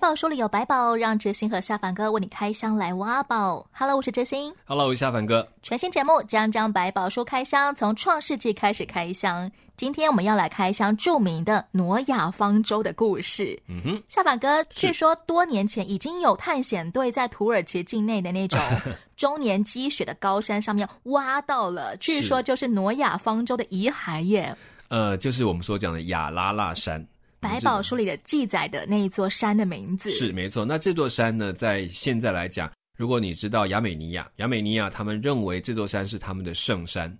宝书里有百宝，让哲星和夏凡哥为你开箱来挖宝。Hello，我是哲星。Hello，我是夏凡哥。全新节目《将将百宝书开箱》，从创世纪开始开箱。今天我们要来开箱著名的挪亚方舟的故事。嗯哼，夏凡哥，据说多年前已经有探险队在土耳其境内的那种 终年积雪的高山上面挖到了，据说就是挪亚方舟的遗骸耶。呃，就是我们所讲的亚拉腊山。百宝书里的记载的那一座山的名字是没错。那这座山呢，在现在来讲，如果你知道亚美尼亚，亚美尼亚他们认为这座山是他们的圣山。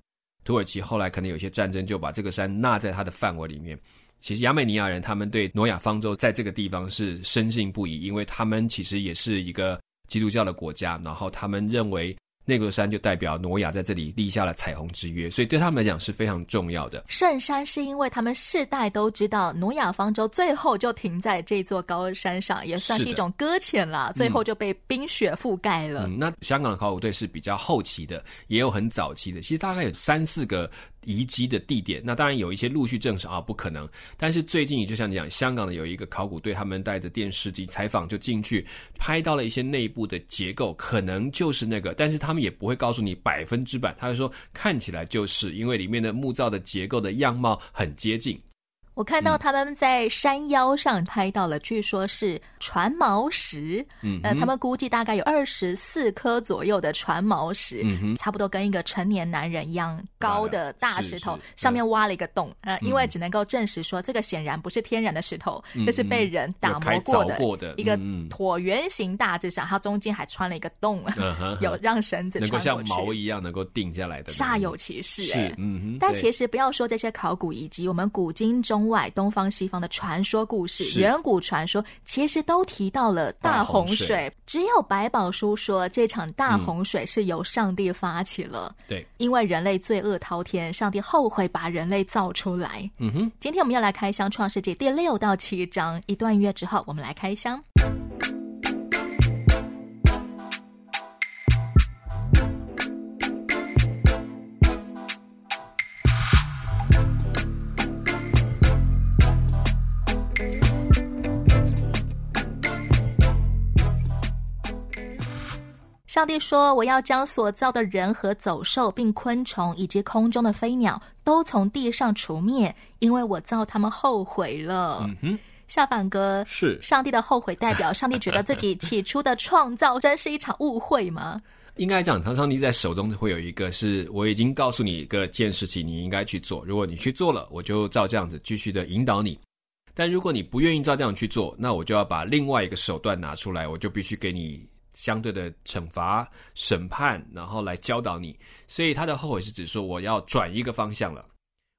土耳其后来可能有些战争，就把这个山纳在他的范围里面。其实亚美尼亚人他们对挪亚方舟在这个地方是深信不疑，因为他们其实也是一个基督教的国家，然后他们认为。那座山就代表挪亚在这里立下了彩虹之约，所以对他们来讲是非常重要的。圣山是因为他们世代都知道挪亚方舟最后就停在这座高山上，也算是一种搁浅了。最后就被冰雪覆盖了。嗯，那香港的考古队是比较后期的，也有很早期的，其实大概有三四个。遗迹的地点，那当然有一些陆续证实啊，不可能。但是最近，就像你讲，香港的有一个考古队，他们带着电视机采访，就进去拍到了一些内部的结构，可能就是那个，但是他们也不会告诉你百分之百，他会说看起来就是，因为里面的木造的结构的样貌很接近。我看到他们在山腰上拍到了，据说是船锚石。嗯，呃，他们估计大概有二十四颗左右的船锚石，嗯哼，差不多跟一个成年男人一样高的大石头，上面挖了一个洞。呃，因为只能够证实说这个显然不是天然的石头，这是被人打磨过的一个椭圆形大致上，它中间还穿了一个洞，有让绳子能够像毛一样能够定下来的，煞有其事。是，嗯哼。但其实不要说这些考古遗迹，我们古今中。外东方西方的传说故事，远古传说其实都提到了大洪水，洪水只有百宝书说这场大洪水是由上帝发起了。嗯、对，因为人类罪恶滔天，上帝后悔把人类造出来。嗯哼，今天我们要来开箱创世纪第六到七章，一段音乐之后，我们来开箱。上帝说：“我要将所造的人和走兽，并昆虫以及空中的飞鸟，都从地上除灭，因为我造他们后悔了。”嗯哼，夏凡哥，是上帝的后悔，代表上帝觉得自己起初的创造真是一场误会吗？应该讲，当上帝在手中会有一个是，我已经告诉你一个件事情，你应该去做。如果你去做了，我就照这样子继续的引导你；但如果你不愿意照这样去做，那我就要把另外一个手段拿出来，我就必须给你。相对的惩罚、审判，然后来教导你，所以他的后悔是指说我要转一个方向了，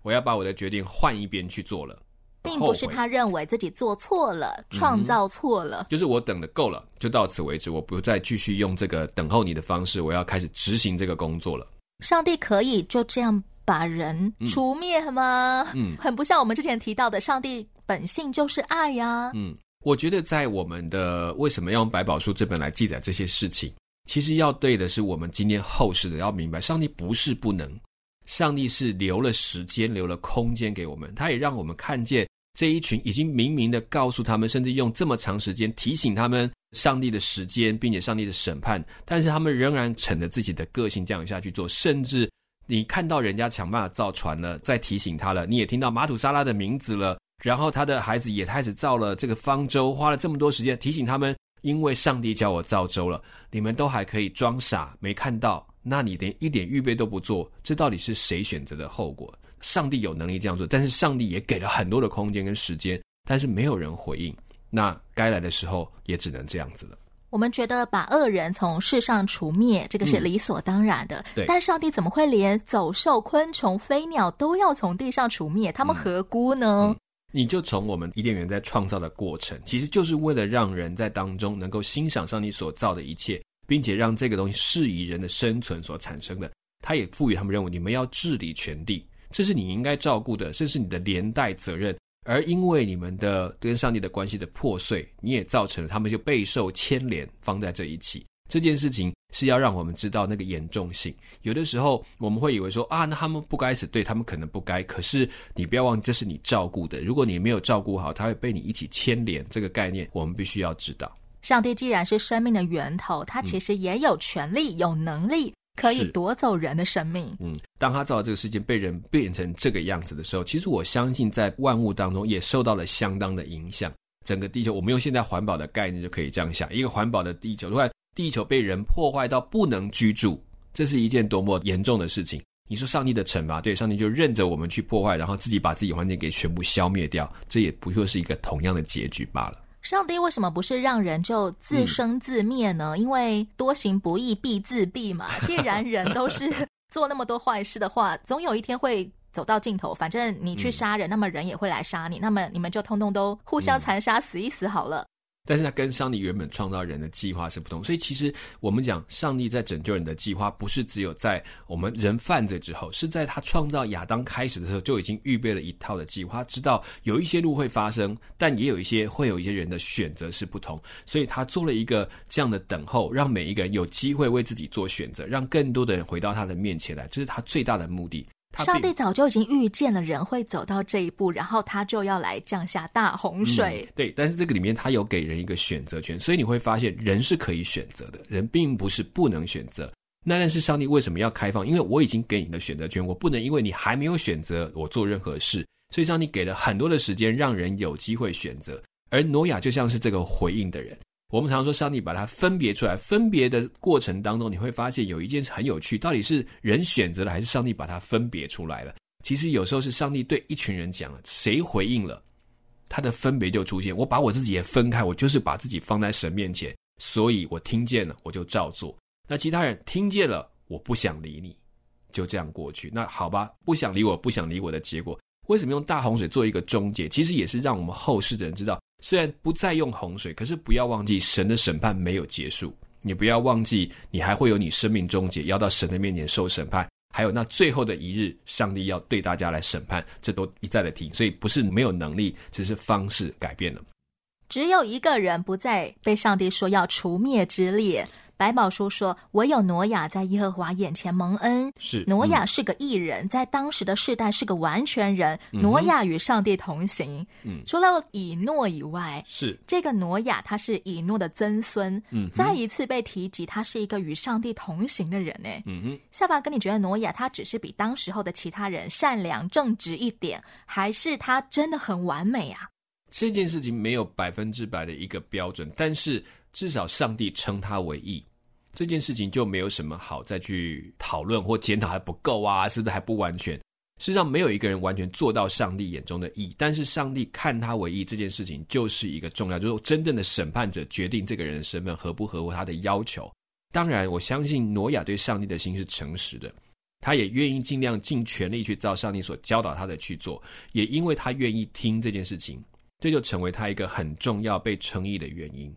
我要把我的决定换一边去做了，并不是他认为自己做错了、创造错了，嗯，就是我等的够了，就到此为止，我不再继续用这个等候你的方式，我要开始执行这个工作了。上帝可以就这样把人除灭吗？嗯，很不像我们之前提到的，上帝本性就是爱呀。嗯。我觉得，在我们的为什么要用百宝书这本来记载这些事情，其实要对的是我们今天后世的要明白，上帝不是不能，上帝是留了时间、留了空间给我们，他也让我们看见这一群已经明明的告诉他们，甚至用这么长时间提醒他们上帝的时间，并且上帝的审判，但是他们仍然逞着自己的个性这样下去做，甚至你看到人家想办法造船了，再提醒他了，你也听到马土沙拉的名字了。然后他的孩子也开始造了这个方舟，花了这么多时间提醒他们，因为上帝叫我造舟了，你们都还可以装傻没看到，那你连一点预备都不做，这到底是谁选择的后果？上帝有能力这样做，但是上帝也给了很多的空间跟时间，但是没有人回应，那该来的时候也只能这样子了。我们觉得把恶人从世上除灭，这个是理所当然的。对，但上帝怎么会连走兽、昆虫、飞鸟都要从地上除灭？他们何辜呢？嗯嗯你就从我们伊甸园在创造的过程，其实就是为了让人在当中能够欣赏上帝所造的一切，并且让这个东西适宜人的生存所产生的。他也赋予他们任务，你们要治理全地，这是你应该照顾的，这是你的连带责任。而因为你们的跟上帝的关系的破碎，你也造成了他们就备受牵连，放在这一起。这件事情是要让我们知道那个严重性。有的时候我们会以为说啊，那他们不该死，对，他们可能不该。可是你不要忘记，这是你照顾的。如果你没有照顾好，他会被你一起牵连。这个概念我们必须要知道。上帝既然是生命的源头，他其实也有权利、嗯、有能力。可以夺走人的生命。嗯，当他造的这个世界被人变成这个样子的时候，其实我相信在万物当中也受到了相当的影响。整个地球，我们用现在环保的概念就可以这样想：一个环保的地球，突然地球被人破坏到不能居住，这是一件多么严重的事情。你说上帝的惩罚，对，上帝就任着我们去破坏，然后自己把自己环境给全部消灭掉，这也不就是一个同样的结局罢了。上帝为什么不是让人就自生自灭呢？因为多行不义必自毙嘛。既然人都是做那么多坏事的话，总有一天会走到尽头。反正你去杀人，那么人也会来杀你，那么你们就通通都互相残杀，死一死好了。但是它跟上帝原本创造人的计划是不同，所以其实我们讲上帝在拯救人的计划，不是只有在我们人犯罪之后，是在他创造亚当开始的时候就已经预备了一套的计划，知道有一些路会发生，但也有一些会有一些人的选择是不同，所以他做了一个这样的等候，让每一个人有机会为自己做选择，让更多的人回到他的面前来，这是他最大的目的。上帝早就已经预见了人会走到这一步，然后他就要来降下大洪水。嗯，对，但是这个里面他有给人一个选择权，所以你会发现人是可以选择的，人并不是不能选择。那但是上帝为什么要开放？因为我已经给你的选择权，我不能因为你还没有选择我做任何事，所以上帝给了很多的时间让人有机会选择。而挪亚就像是这个回应的人。我们常说，上帝把它分别出来，分别的过程当中，你会发现有一件事很有趣，到底是人选择了，还是上帝把它分别出来了？其实有时候是上帝对一群人讲了，谁回应了，他的分别就出现。我把我自己也分开，我就是把自己放在神面前，所以我听见了，我就照做。那其他人听见了，我不想理你，就这样过去。那好吧，不想理我，不想理我的结果，为什么用大洪水做一个终结？其实也是让我们后世的人知道。虽然不再用洪水，可是不要忘记神的审判没有结束。你不要忘记，你还会有你生命终结，要到神的面前受审判。还有那最后的一日，上帝要对大家来审判，这都一再的提。所以不是没有能力，只是方式改变了。只有一个人不再被上帝说要除灭之列。百宝书说：“唯有挪亚在耶和华眼前蒙恩。是挪亚是个义人，在当时的世代是个完全人。挪亚与上帝同行。嗯，除了以诺以外，是这个挪亚，他是以诺的曾孙。嗯，再一次被提及，他是一个与上帝同行的人。呢，嗯哼，下巴哥，你觉得挪亚他只是比当时候的其他人善良正直一点，还是他真的很完美啊？这件事情没有百分之百的一个标准，但是至少上帝称他为义。这件事情就没有什么好再去讨论或检讨还不够啊，是不是还不完全？事实上，没有一个人完全做到上帝眼中的义，但是上帝看他为义这件事情就是一个重要，就是真正的审判者决定这个人的身份合不合乎他的要求。当然，我相信挪亚对上帝的心是诚实的，他也愿意尽量尽全力去照上帝所教导他的去做，也因为他愿意听这件事情，这就成为他一个很重要被称义的原因。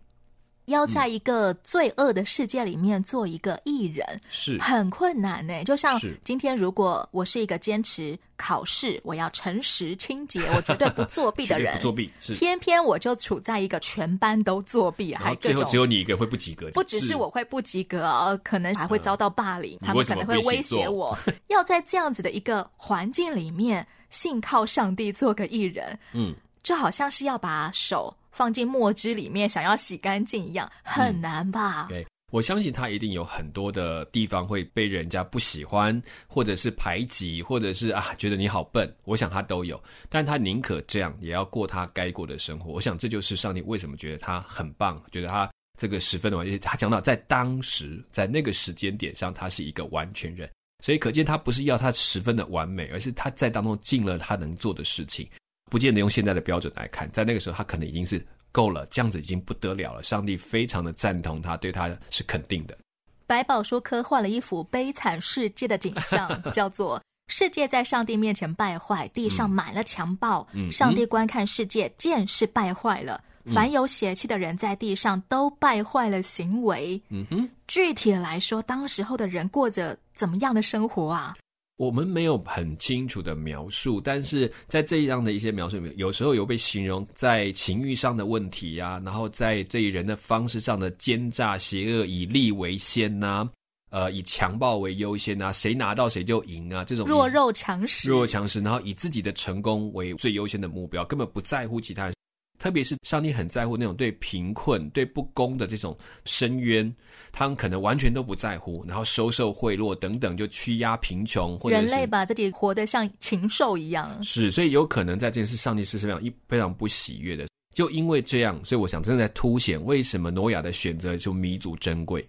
要在一个罪恶的世界里面做一个艺人，是很困难呢。就像今天，如果我是一个坚持考试，我要诚实清洁，我绝对不作弊的 人，不作弊是。偏偏我就处在一个全班都作弊，还最后只有你一个会不及格。不只是我会不及格，呃，可能还会遭到霸凌，他们可能会威胁我。要在这样子的一个环境里面，信靠上帝做个艺人，嗯，就好像是要把手。放进墨汁里面，想要洗干净一样，很难吧？嗯、对，我相信他一定有很多的地方会被人家不喜欢，或者是排挤，或者是啊觉得你好笨。我想他都有，但他宁可这样，也要过他该过的生活。我想这就是上帝为什么觉得他很棒，觉得他这个十分的完全。他讲到在当时，在那个时间点上，他是一个完全人，所以可见他不是要他十分的完美，而是他在当中尽了他能做的事情。不见得用现在的标准来看，在那个时候他可能已经是够了，这样子已经不得了了。上帝非常的赞同他，对他是肯定的。百宝书刻画了一幅悲惨世界的景象，叫做世界在上帝面前败坏，地上满了强暴。嗯、上帝观看世界，见是败坏了，凡有邪气的人在地上都败坏了行为。嗯哼，具体来说，当时候的人过着怎么样的生活啊？我们没有很清楚的描述，但是在这样的一些描述里面，有时候有被形容在情欲上的问题啊，然后在对人的方式上的奸诈邪恶，以利为先呐、啊，呃，以强暴为优先呐，谁拿到谁就赢啊，这种弱肉强食，弱肉强食，然后以自己的成功为最优先的目标，根本不在乎其他人。特别是上帝很在乎那种对贫困、对不公的这种深渊，他们可能完全都不在乎，然后收受贿赂等等，就屈压贫穷，或者人类把自己活得像禽兽一样。是，所以有可能在这件事，上帝是非常一非常不喜悦的。就因为这样，所以我想正在凸显为什么挪亚的选择就弥足珍贵。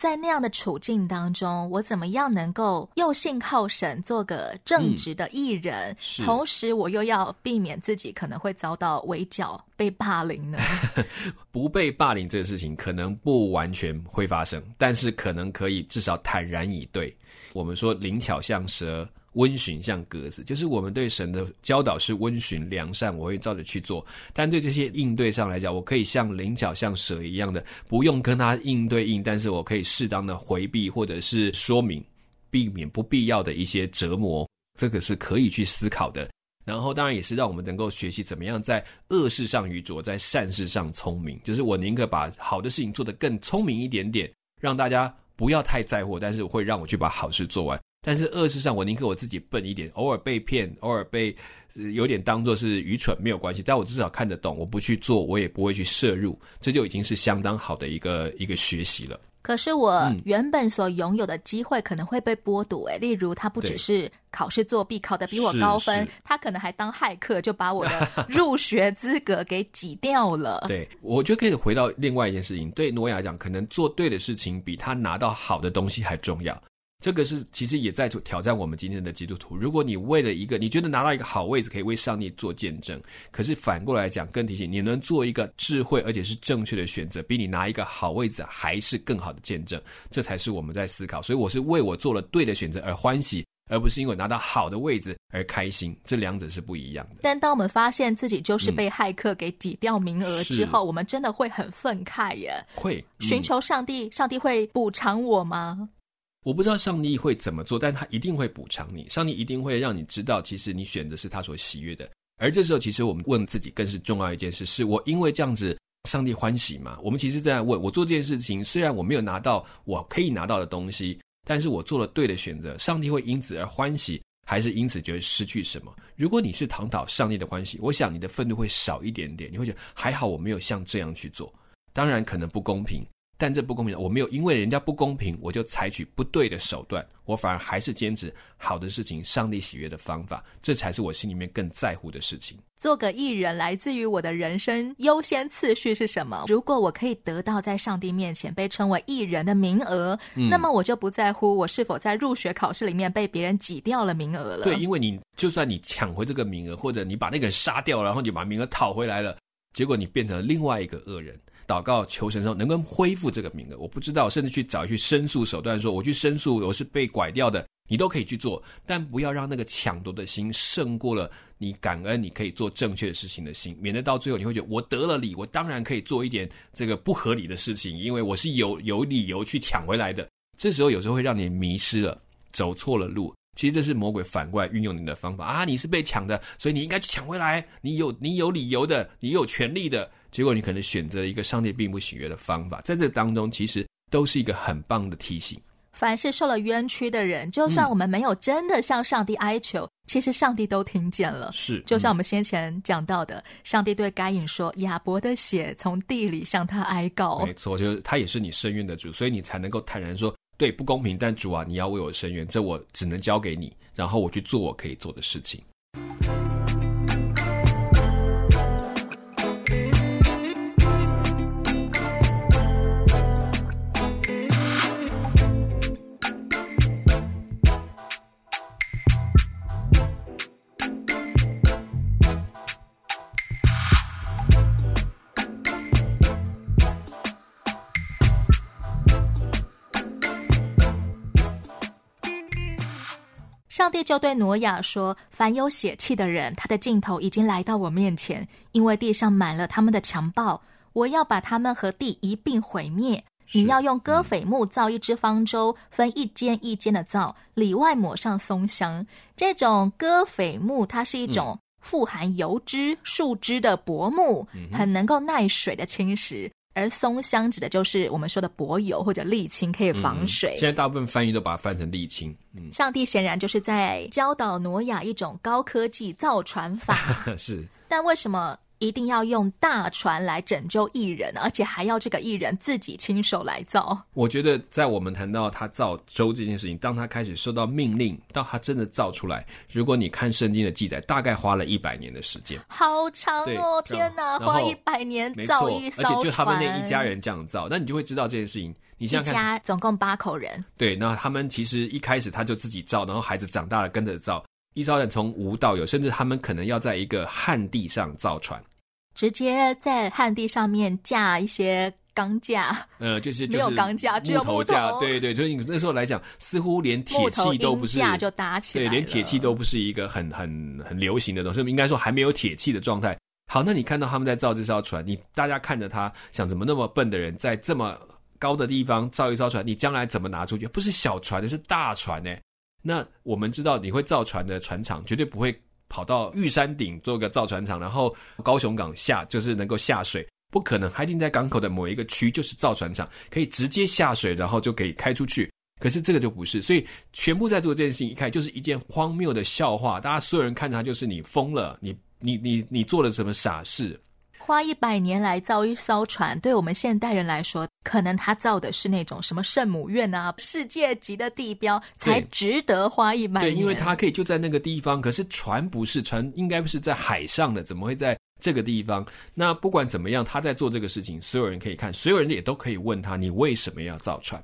在那样的处境当中，我怎么样能够又信靠神，做个正直的艺人，嗯，同时我又要避免自己可能会遭到围剿、被霸凌呢？不被霸凌这个事情可能不完全会发生，但是可能可以至少坦然以对。我们说灵巧像蛇。温驯像鸽子，就是我们对神的教导是温驯良善，我会照着去做。但对这些应对上来讲，我可以像灵巧像蛇一样的，不用跟他应对应，但是我可以适当的回避或者是说明，避免不必要的一些折磨。这个是可以去思考的。然后当然也是让我们能够学习怎么样在恶事上愚拙，在善事上聪明。就是我宁可把好的事情做得更聪明一点点，让大家不要太在乎，但是会让我去把好事做完。但是二是上，我宁可我自己笨一点，偶尔被骗，偶尔被有点当做是愚蠢，没有关系。但我至少看得懂，我不去做，我也不会去摄入，这就已经是相当好的一个一个学习了。可是我原本所拥有的机会可能会被剥夺，哎，例如他不只是考试作弊考得比我高分，他可能还当骇客，就把我的入学资格给挤掉了。对，我觉得可以回到另外一件事情，对诺亚来讲，可能做对的事情比他拿到好的东西还重要。这个是其实也在挑战我们今天的基督徒。如果你为了一个你觉得拿到一个好位置可以为上帝做见证，可是反过来讲，更提醒你能做一个智慧而且是正确的选择，比你拿一个好位置还是更好的见证。这才是我们在思考。所以我是为我做了对的选择而欢喜，而不是因为拿到好的位置而开心。这两者是不一样的。但当我们发现自己就是被骇客给挤掉名额之后，嗯、我们真的会很愤慨耶。会、嗯、寻求上帝，上帝会补偿我吗？我不知道上帝会怎么做，但他一定会补偿你。上帝一定会让你知道，其实你选的是他所喜悦的。而这时候，其实我们问自己更是重要一件事：是我因为这样子，上帝欢喜吗？我们其实在问，我做这件事情，虽然我没有拿到我可以拿到的东西，但是我做了对的选择，上帝会因此而欢喜，还是因此觉得失去什么？如果你是讨讨上帝的欢喜，我想你的愤怒会少一点点，你会觉得还好，我没有像这样去做。当然，可能不公平。但这不公平，我没有因为人家不公平，我就采取不对的手段，我反而还是坚持好的事情，上帝喜悦的方法，这才是我心里面更在乎的事情。做个艺人，来自于我的人生优先次序是什么？如果我可以得到在上帝面前被称为艺人的名额，嗯，那么我就不在乎我是否在入学考试里面被别人挤掉了名额了。对，因为你就算你抢回这个名额，或者你把那个人杀掉，然后你把名额讨回来了，结果你变成了另外一个恶人。祷告求神说能够恢复这个名额，我不知道，甚至去找去申诉手段，说我去申诉我是被拐掉的，你都可以去做，但不要让那个抢夺的心胜过了你感恩你可以做正确的事情的心，免得到最后你会觉得我得了理，我当然可以做一点这个不合理的事情，因为我是有有理由去抢回来的。这时候有时候会让你迷失了，走错了路。其实这是魔鬼反过来运用你的方法啊！你是被抢的，所以你应该去抢回来，你有你有理由的，你有权利的。结果你可能选择了一个上帝并不喜悦的方法，在这当中其实都是一个很棒的提醒。凡是受了冤屈的人，就算我们没有真的向上帝哀求，嗯、其实上帝都听见了。是，就像我们先前讲到的，嗯、上帝对该隐说：“亚伯的血从地里向他哀告。”没错，就是他也是你伸冤的主，所以你才能够坦然说：“对，不公平，但主啊，你要为我伸冤，这我只能交给你，然后我去做我可以做的事情。”上帝就对挪亚说：“凡有血气的人，他的尽头已经来到我面前，因为地上满了他们的强暴，我要把他们和地一并毁灭。你要用戈斐木造一只方舟，分一间一间的造，里外抹上松香。这种戈斐木，它是一种富含油脂、树脂的薄木，很能够耐水的侵蚀。”而松香指的就是我们说的柏油或者沥青，可以防水。嗯，现在大部分翻译都把它翻成沥青。嗯，上帝显然就是在教导挪亚一种高科技造船法。是，但为什么？一定要用大船来拯救艺人，而且还要这个艺人自己亲手来造。我觉得，在我们谈到他造舟这件事情，当他开始受到命令，到他真的造出来，如果你看圣经的记载，大概花了一百年的时间，好长哦！天哪，花一百年造一艘船，而且就他们那一家人这样造，那你就会知道这件事情。你想想看，一家总共八口人，对，那他们其实一开始他就自己造，然后孩子长大了跟着造，一艘人从无到有，甚至他们可能要在一个旱地上造船。直接在旱地上面架一些钢架，呃，就是没有钢架，只有木头架。对对，所以你那时候来讲，似乎连铁器都不是架就搭起来，对，连铁器都不是一个很很很流行的东西，应该说还没有铁器的状态。好，那你看到他们在造这艘船，你大家看着他，想怎么那么笨的人在这么高的地方造一艘船，你将来怎么拿出去？不是小船的，是大船呢。那我们知道，你会造船的船厂绝对不会。跑到玉山顶做个造船厂，然后高雄港下就是能够下水，不可能，还一定在港口的某一个区就是造船厂，可以直接下水，然后就可以开出去。可是这个就不是，所以全部在做这件事情，一看就是一件荒谬的笑话。大家所有人看他就是你疯了，你你你你做了什么傻事？花一百年来造一艘船，对我们现代人来说，可能他造的是那种什么圣母院啊，世界级的地标，才值得花一百年。对，因为他可以就在那个地方，可是船不是，船应该不是在海上的，怎么会在这个地方？那不管怎么样，他在做这个事情，所有人可以看，所有人也都可以问他，你为什么要造船？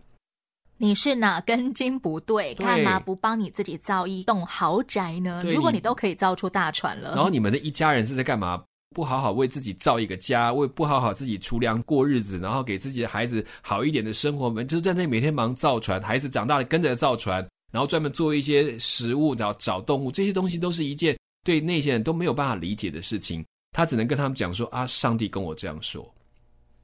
你是哪根筋不对？干嘛不帮你自己造一栋豪宅呢？如果你都可以造出大船了，然后你们的一家人是在干嘛？不好好为自己造一个家，为不好好自己储粮过日子，然后给自己的孩子好一点的生活，们就是在那每天忙造船，孩子长大了跟着造船，然后专门做一些食物，然后找动物，这些东西都是一件对那些人都没有办法理解的事情。他只能跟他们讲说啊，上帝跟我这样说。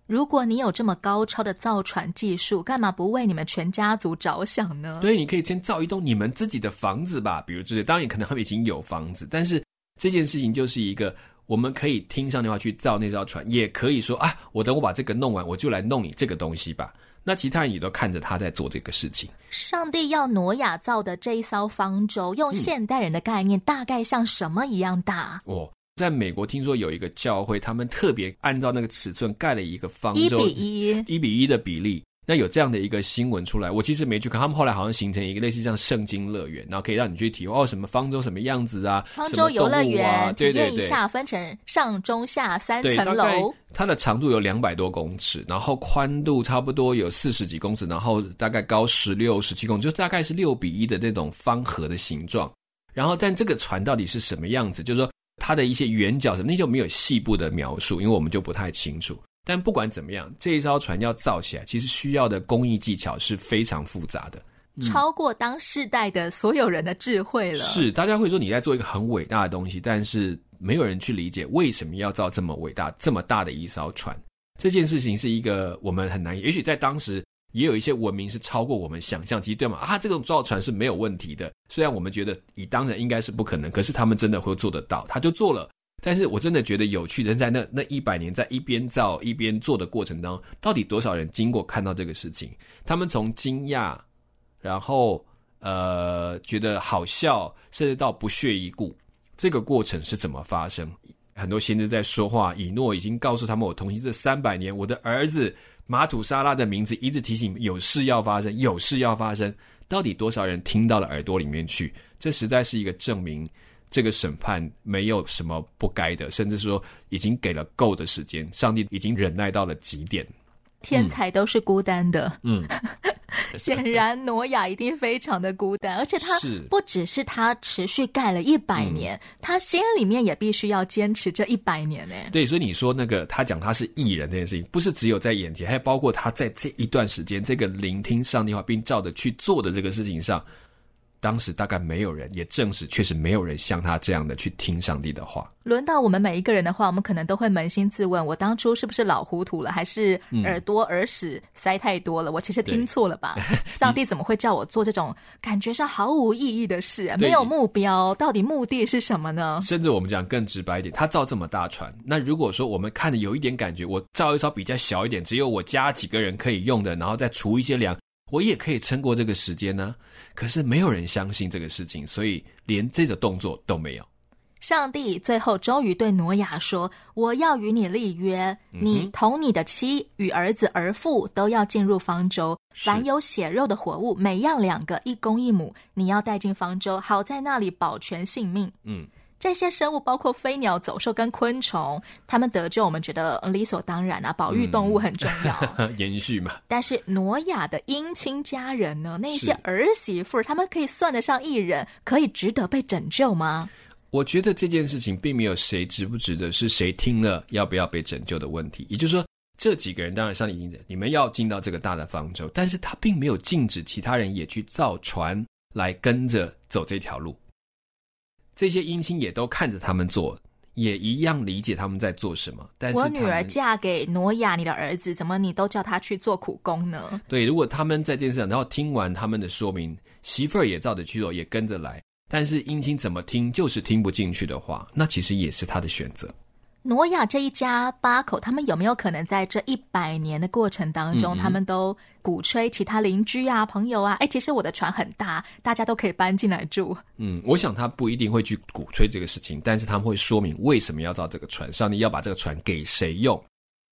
如果你有这么高超的造船技术，干嘛不为你们全家族着想呢？对，你可以先造一栋你们自己的房子吧，比如这些，当然可能他们已经有房子，但是这件事情就是一个。我们可以听上帝话去造那艘船，也可以说啊，我等我把这个弄完，我就来弄你这个东西吧。那其他人也都看着他在做这个事情。上帝要挪亚造的这一艘方舟，用现代人的概念，大概像什么一样大？嗯、哦，在美国听说有一个教会，他们特别按照那个尺寸盖了一个方舟，一比一，一比一的比例。那有这样的一个新闻出来，我其实没去看。他们后来好像形成一个类似像圣经乐园，然后可以让你去体会哦，什么方舟什么样子啊，方舟游乐园，啊、对对对，体验一下，分成上中下三层楼。它的长度有两百多公尺，然后宽度差不多有四十几公尺，然后大概高十六、十七公尺，就大概是六比一的那种方盒的形状。然后，但这个船到底是什么样子？就是说它的一些圆角什么，那就没有细部的描述，因为我们就不太清楚。但不管怎么样，这一艘船要造起来，其实需要的工艺技巧是非常复杂的，嗯、超过当世代的所有人的智慧了。是，大家会说你在做一个很伟大的东西，但是没有人去理解为什么要造这么伟大、这么大的一艘船。这件事情是一个我们很难，也许在当时也有一些文明是超过我们想象，其实对吗？啊，这种造船是没有问题的。虽然我们觉得以当然应该是不可能，可是他们真的会做得到，他就做了。但是我真的觉得有趣的，在那那一百年，在一边造一边做的过程当中，到底多少人经过看到这个事情？他们从惊讶，然后呃觉得好笑，甚至到不屑一顾，这个过程是怎么发生？很多先知在说话，以诺已经告诉他们，我同行这三百年，我的儿子马土沙拉的名字一直提醒有事要发生，有事要发生。到底多少人听到了耳朵里面去？这实在是一个证明。这个审判没有什么不该的，甚至说已经给了够的时间，上帝已经忍耐到了极点。天才都是孤单的，嗯，显然挪亚一定非常的孤单，而且他不只是他持续盖了一百年，嗯，他心里面也必须要坚持这一百年呢。对，所以你说那个他讲他是艺人这件事情，不是只有在眼前，还包括他在这一段时间这个聆听上帝话并照着去做的这个事情上。当时大概没有人，也证实确实没有人像他这样的去听上帝的话。轮到我们每一个人的话，我们可能都会扪心自问：我当初是不是老糊涂了，还是耳朵耳屎塞太多了？我其实听错了吧？上帝怎么会叫我做这种感觉上毫无意义的事？没有目标，到底目的是什么呢？甚至我们讲更直白一点，他造这么大船，那如果说我们看的有一点感觉，我造一艘比较小一点，只有我家几个人可以用的，然后再除一些粮。我也可以撑过这个时间呢，可是没有人相信这个事情，所以连这个动作都没有。上帝最后终于对挪亚说：“我要与你立约，你同你的妻与儿子儿妇都要进入方舟，凡有血肉的活物，每样两个，一公一母，你要带进方舟，好在那里保全性命。”嗯。这些生物包括飞鸟、走兽跟昆虫，它们得救，我们觉得理所当然啊。保育动物很重要，嗯、延续嘛。但是挪亚的姻亲家人呢？那些儿媳妇，他们可以算得上义人，可以值得被拯救吗？我觉得这件事情并没有谁值不值得，是谁听了要不要被拯救的问题。也就是说，这几个人当然上帝应着你们要进到这个大的方舟，但是他并没有禁止其他人也去造船来跟着走这条路。这些姻亲也都看着他们做，也一样理解他们在做什么。但是我女儿嫁给挪亚，你的儿子，怎么你都叫他去做苦工呢？对，如果他们在电视上，然后听完他们的说明，媳妇儿也照着去做，也跟着来，但是姻亲怎么听就是听不进去的话，那其实也是他的选择。挪亚这一家八口，他们有没有可能在这一百年的过程当中，嗯嗯他们都鼓吹其他邻居啊、朋友啊？哎，其实我的船很大，大家都可以搬进来住。嗯，我想他不一定会去鼓吹这个事情，但是他们会说明为什么要造这个船，上你要把这个船给谁用，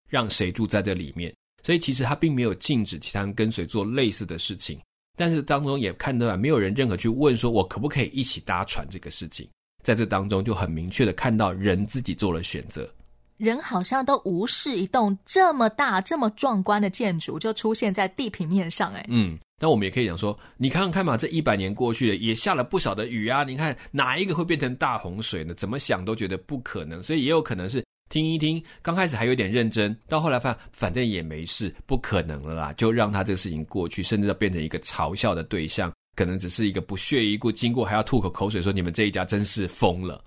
让谁住在这里面。所以其实他并没有禁止其他人跟随做类似的事情，但是当中也看到没有人任何去问说，我可不可以一起搭船这个事情。在这当中就很明确的看到人自己做了选择，人好像都无视一栋这么大、这么壮观的建筑就出现在地平面上，哎，嗯，那我们也可以讲说，你看看看嘛，这一百年过去了，也下了不少的雨啊，你看哪一个会变成大洪水呢？怎么想都觉得不可能，所以也有可能是听一听，刚开始还有点认真，到后来发现反正也没事，不可能了啦，就让他这个事情过去，甚至要变成一个嘲笑的对象。可能只是一个不屑一顾，经过还要吐口口水说，你们这一家真是疯了，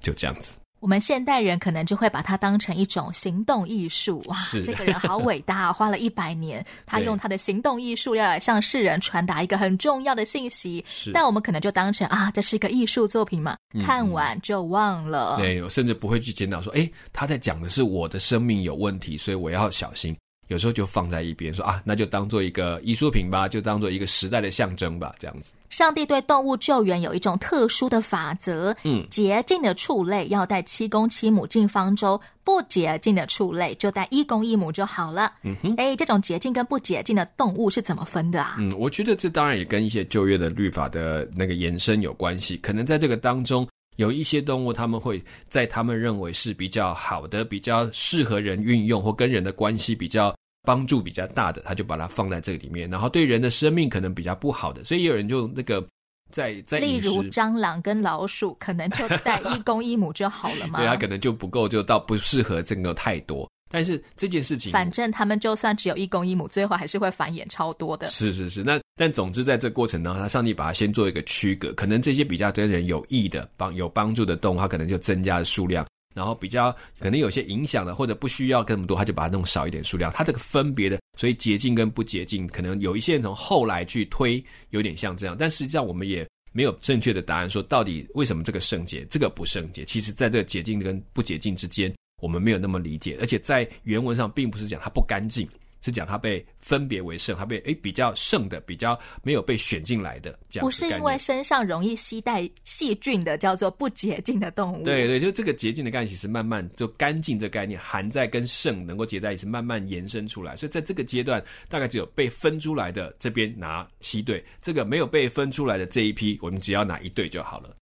就这样子。我们现代人可能就会把它当成一种行动艺术，哇，这个人好伟大啊，花了一百年，他用他的行动艺术要来向世人传达一个很重要的信息。是，但我们可能就当成啊，这是一个艺术作品嘛，嗯、看完就忘了。对，我甚至不会去检讨说，哎，他在讲的是我的生命有问题，所以我要小心。有时候就放在一边说啊，那就当做一个艺术品吧，就当做一个时代的象征吧，这样子。上帝对动物救援有一种特殊的法则，嗯，洁净的畜类要带七公七母进方舟，不洁净的畜类就带一公一母就好了。嗯哼，哎，这种洁净跟不洁净的动物是怎么分的啊？嗯，我觉得这当然也跟一些旧约的律法的那个延伸有关系，可能在这个当中。有一些动物，他们会在他们认为是比较好的、比较适合人运用或跟人的关系比较帮助比较大的，他就把它放在这里面。然后对人的生命可能比较不好的，所以有人就那个在在 例如蟑螂跟老鼠，可能就带一公一母就好了嘛。对，它可能就不够，就到不适合这个太多。但是这件事情，反正他们就算只有一公一母，最后还是会繁衍超多的。是是是，那但总之在这过程当中，他上帝把它先做一个区隔，可能这些比较对人有益的、帮有帮助的动物，它可能就增加了数量；然后比较可能有些影响的或者不需要这么多，他就把它弄少一点数量。它这个分别的，所以洁净跟不洁净，可能有一些人从后来去推，有点像这样。但实际上我们也没有正确的答案，说到底为什么这个圣洁，这个不圣洁？其实在这个洁净跟不洁净之间。我们没有那么理解，而且在原文上并不是讲它不干净，是讲它被分别为圣，它被诶比较圣的，比较没有被选进来的这样。不是因为身上容易携带细菌的，叫做不洁净的动物。对对，就这个洁净的概念，其实慢慢就干净这概念含在跟圣能够结在一起，慢慢延伸出来。所以在这个阶段，大概只有被分出来的这边拿七对，这个没有被分出来的这一批，我们只要拿一对就好了。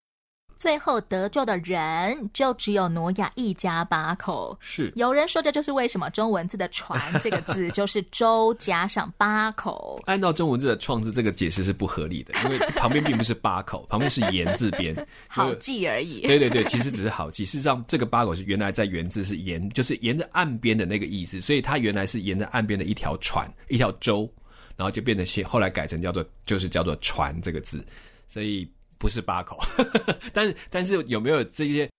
最后得救的人就只有挪亚一家八口。是，有人说这就是为什么中文字的“船”这个字就 是舟加上八口。按照中文字的创字，这个解释是不合理的，因为旁边并不是八口，旁边是言字边，好记而已。对对对，其实只是好记。事实上，这个八口是原来在原字是沿，就是沿着岸边的那个意思，所以它原来是沿着岸边的一条船，一条舟，然后就变成现后来改成叫做就是叫做船这个字。所以不是八口。但是但是有没有这些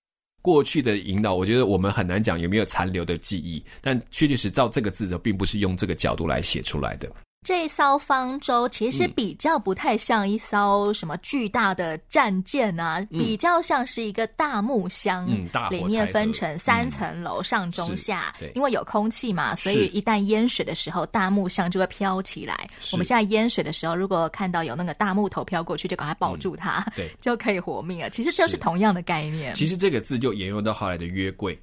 过去的引导？我觉得我们很难讲有没有残留的记忆。但确确实照这个字的，并不是用这个角度来写出来的。这艘方舟其实比较不太像一艘什么巨大的战舰啊，嗯、比较像是一个大木箱，嗯、里面分成三层楼，嗯、上中下。因为有空气嘛，所以一旦淹水的时候，大木箱就会飘起来。我们现在淹水的时候，如果看到有那个大木头飘过去，就赶快抱住它，嗯、对，就可以活命了。其实就是同样的概念。其实这个字就沿用到后来的约柜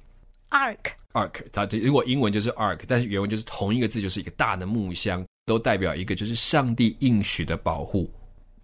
，ark，ark，它如果英文就是 ark，但是原文就是同一个字，就是一个大的木箱。都代表一个就是上帝应许的保护，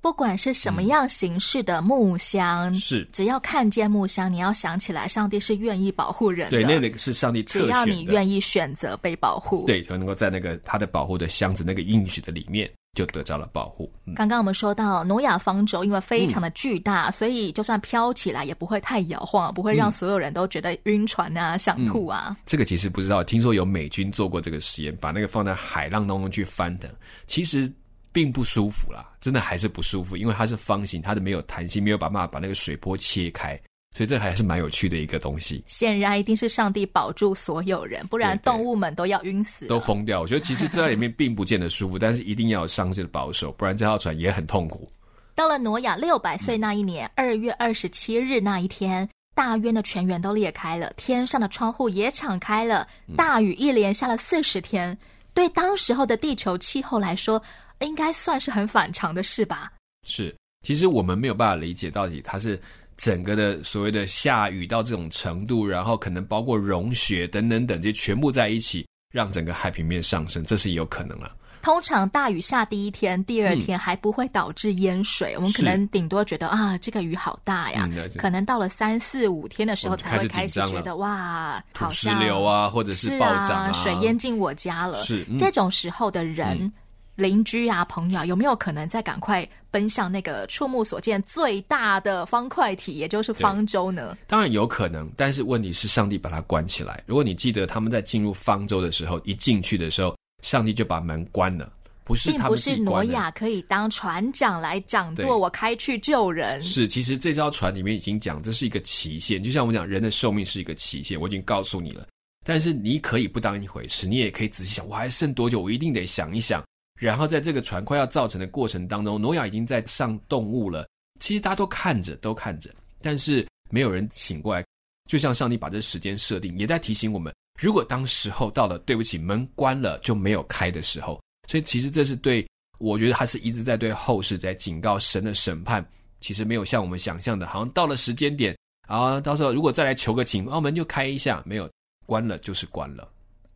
不管是什么样形式的木箱，嗯、是只要看见木箱，你要想起来，上帝是愿意保护人的。对，那个是上帝。只要你愿意选择被保护，对，就能够在那个他的保护的箱子那个应许的里面。就得到了保护。嗯、刚刚我们说到挪亚方舟，因为非常的巨大，嗯、所以就算飘起来也不会太摇晃，不会让所有人都觉得晕船啊、嗯、想吐啊、嗯。这个其实不知道，听说有美军做过这个实验，把那个放在海浪当中去翻腾，其实并不舒服啦，真的还是不舒服，因为它是方形，它的没有弹性，没有办法把那个水波切开。所以这还是蛮有趣的一个东西。显然一定是上帝保住所有人，不然动物们都要晕死，都疯掉。我觉得其实这在里面并不见得舒服，但是一定要有上帝的保守，不然这条船也很痛苦。到了挪亚六百岁那一年二、嗯、月二十七日那一天，大渊的泉源都裂开了，天上的窗户也敞开了，大雨一连下了四十天。嗯、对当时候的地球气候来说，应该算是很反常的事吧？是，其实我们没有办法理解到底它是。整个的所谓的下雨到这种程度，然后可能包括融雪等等等，这些全部在一起，让整个海平面上升，这是有可能了。通常大雨下第一天、第二天还不会导致淹水，嗯、我们可能顶多觉得啊，这个雨好大呀。嗯、可能到了三四五天的时候，才会开始觉得哇，土石流啊，或者是暴涨啊，啊，水淹进我家了。是、嗯、这种时候的人。嗯邻居啊，朋友，有没有可能再赶快奔向那个触目所见最大的方块体，也就是方舟呢？当然有可能，但是问题是上帝把它关起来。如果你记得他们在进入方舟的时候，一进去的时候，上帝就把门关了，不是。并不是挪亚可以当船长来掌舵，我开去救人。是，其实这艘船里面已经讲，这是一个期限，就像我们讲，人的寿命是一个期限，我已经告诉你了。但是你可以不当一回事，你也可以仔细想，我还剩多久？我一定得想一想。然后在这个船快要造成的过程当中，挪亚已经在上动物了。其实大家都看着，都看着，但是没有人醒过来。就像上帝把这时间设定，也在提醒我们：如果当时候到了，对不起，门关了就没有开的时候。所以其实这是对，我觉得他是一直在对后世在警告神的审判。其实没有像我们想象的，好像到了时间点，啊，到时候如果再来求个情，澳门就开一下，没有关了就是关了。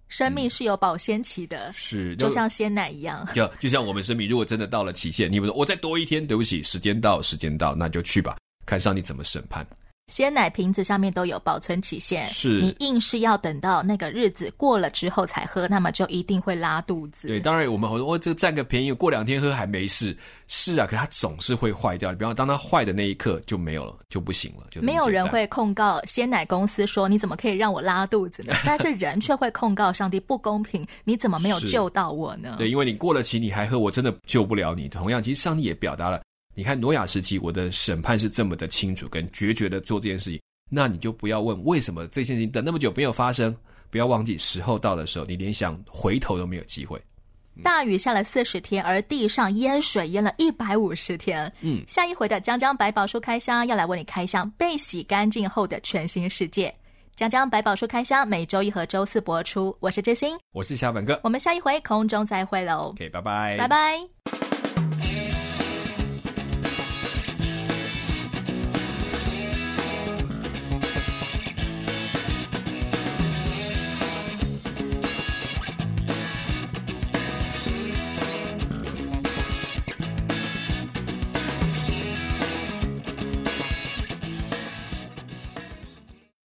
生命是有保鲜期的，嗯、是就，就像鲜奶一样。就就像我们生命，如果真的到了期限，你不说我再多一天，对不起，时间到，时间到，那就去吧，看上帝怎么审判。鲜奶瓶子上面都有保存期限，是你硬是要等到那个日子过了之后才喝，那么就一定会拉肚子。对，当然我们我、哦、这占个便宜，过两天喝还没事。是啊，可它总是会坏掉。比方当它坏的那一刻就没有了，就不行了。就没有人会控告鲜奶公司说，你怎么可以让我拉肚子呢？但是人却会控告上帝不公平，你怎么没有救到我呢？对，因为你过了期你还喝，我真的救不了你。同样，其实上帝也表达了，你看挪亚时期，我的审判是这么的清楚跟决绝的做这件事情。那你就不要问为什么这件事情等那么久没有发生，不要忘记时候到的时候，你连想回头都没有机会。大雨下了四十天，而地上淹水淹了一百五十天。嗯，下一回的江江百宝书开箱要来为你开箱被洗干净后的全新世界。江江百宝书开箱每周一和周四播出，我是知心，我是小本哥，我们下一回空中再会喽。OK，拜拜，拜拜。